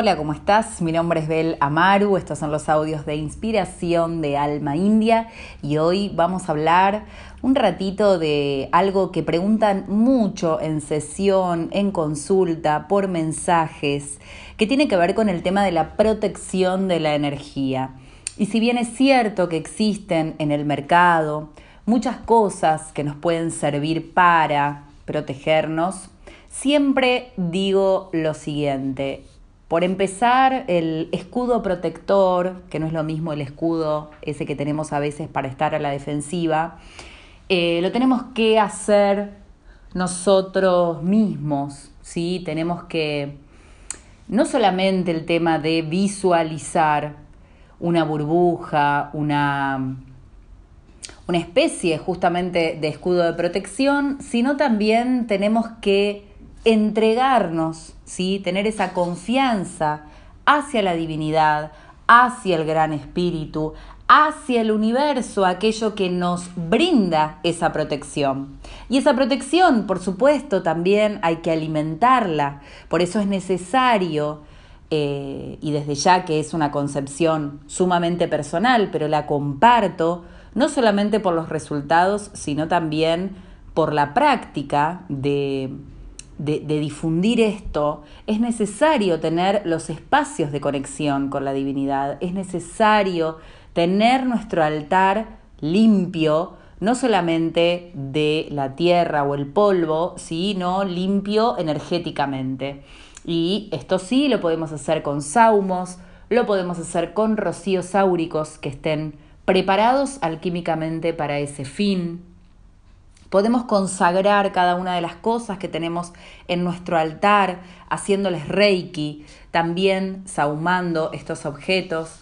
Hola, ¿cómo estás? Mi nombre es Bel Amaru, estos son los audios de inspiración de Alma India y hoy vamos a hablar un ratito de algo que preguntan mucho en sesión, en consulta, por mensajes, que tiene que ver con el tema de la protección de la energía. Y si bien es cierto que existen en el mercado muchas cosas que nos pueden servir para protegernos, siempre digo lo siguiente, por empezar, el escudo protector, que no es lo mismo el escudo ese que tenemos a veces para estar a la defensiva, eh, lo tenemos que hacer nosotros mismos, ¿sí? Tenemos que, no solamente el tema de visualizar una burbuja, una, una especie justamente de escudo de protección, sino también tenemos que entregarnos, ¿sí? tener esa confianza hacia la divinidad, hacia el gran espíritu, hacia el universo, aquello que nos brinda esa protección. Y esa protección, por supuesto, también hay que alimentarla. Por eso es necesario, eh, y desde ya que es una concepción sumamente personal, pero la comparto, no solamente por los resultados, sino también por la práctica de de, difundir esto, es necesario tener los espacios de conexión con la divinidad, es necesario tener nuestro altar limpio, no solamente de la tierra o el polvo, sino limpio energéticamente. Y esto sí lo podemos hacer con saumos, lo podemos hacer con rocíos sáuricos que estén preparados alquímicamente para ese fin. Podemos consagrar cada una de las cosas que tenemos en nuestro altar, haciéndoles reiki, también saumando estos objetos.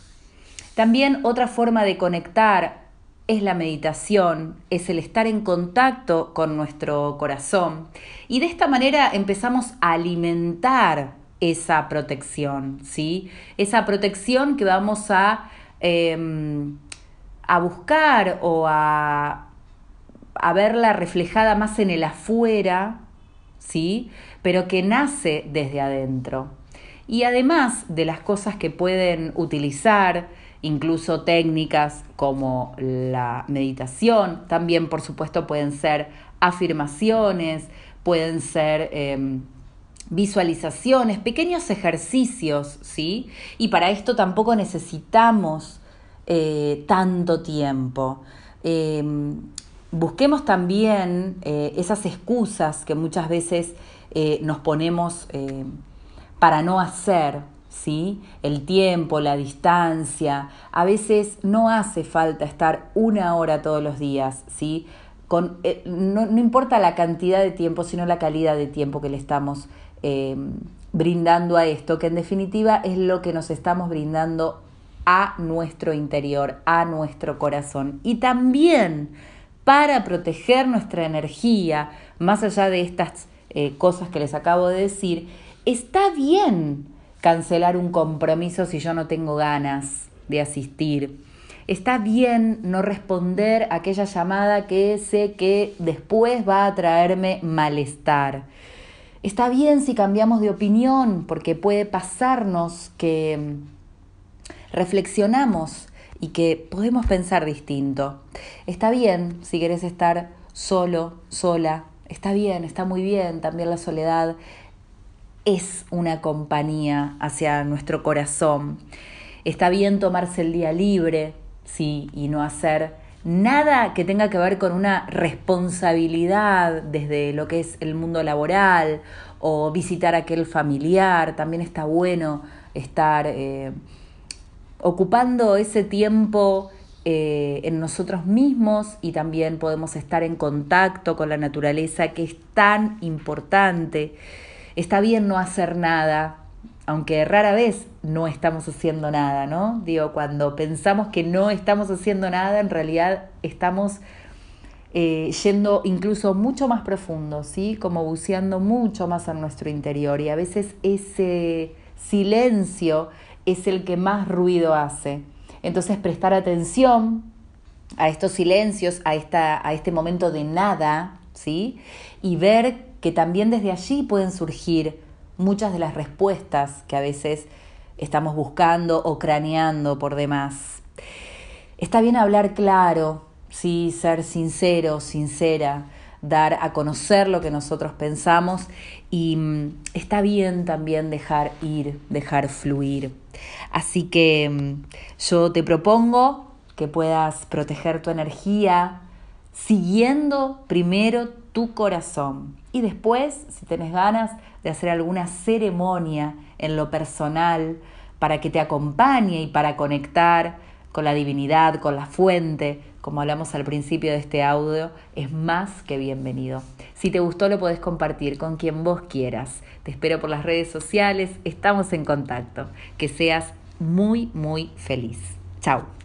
También otra forma de conectar es la meditación, es el estar en contacto con nuestro corazón. Y de esta manera empezamos a alimentar esa protección, ¿sí? Esa protección que vamos a, em, a buscar o a, a verla reflejada más en el afuera, ¿sí? Pero que nace desde adentro. Y además de las cosas que pueden utilizar, incluso técnicas como la meditación, también por supuesto pueden ser afirmaciones, pueden ser em, visualizaciones, pequeños ejercicios, ¿sí? Y para esto tampoco necesitamos eh, tanto tiempo. Em, busquemos también eh, esas excusas que muchas veces eh, nos ponemos eh, para no hacer, ¿sí? El tiempo, la distancia. A veces no hace falta estar una hora todos los días, ¿sí? Con, no, no, importa la cantidad de tiempo, sino la calidad de tiempo que le estamos brindando a esto, que en definitiva es lo que nos estamos brindando a nuestro interior, a nuestro corazón. Y también para proteger nuestra energía, más allá de estas eh, cosas que les acabo de decir, está bien cancelar un compromiso si yo no tengo ganas de asistir. Está bien no responder a aquella llamada que sé que después va a traerme malestar. Está bien si cambiamos de opinión, porque puede pasarnos que mm, reflexionamos y que podemos pensar distinto. Está bien si querés estar solo, sola, está bien, está muy bien, también la soledad es una compañía hacia nuestro corazón. Está bien tomarse el día libre, sí, y no hacer nada que tenga que ver con una responsabilidad desde lo que es el mundo laboral o visitar a aquel familiar. También está bueno estar eh, ocupando ese tiempo eh, en nosotros mismos y también podemos estar en contacto con la naturaleza que es tan importante. Está bien no hacer nada, aunque rara vez no estamos haciendo nada, ¿no? Digo, cuando pensamos que no estamos haciendo nada, en realidad estamos eh, yendo incluso mucho más profundo, ¿sí? Como buceando mucho más en nuestro interior y a veces ese silencio es el que más ruido hace. Entonces prestar atención a estos silencios, a, esta, a este momento de nada, ¿sí? Y ver que también desde allí pueden surgir muchas de las respuestas que a veces estamos buscando o craneando por demás. Está bien hablar claro, sí, ser sincero, sincera, dar a conocer lo que nosotros pensamos y mm, está bien también dejar ir, dejar fluir. Así que mm, yo te propongo que puedas proteger tu energía siguiendo primero tu corazón y después, si tenés ganas de hacer alguna ceremonia en lo personal para que te acompañe y para conectar con la divinidad, con la fuente, como hablamos al principio de este audio, es más que bienvenido. Si te gustó lo podés compartir con quien vos quieras. Te espero por las redes sociales, estamos en contacto. Que seas muy, muy feliz. Chao.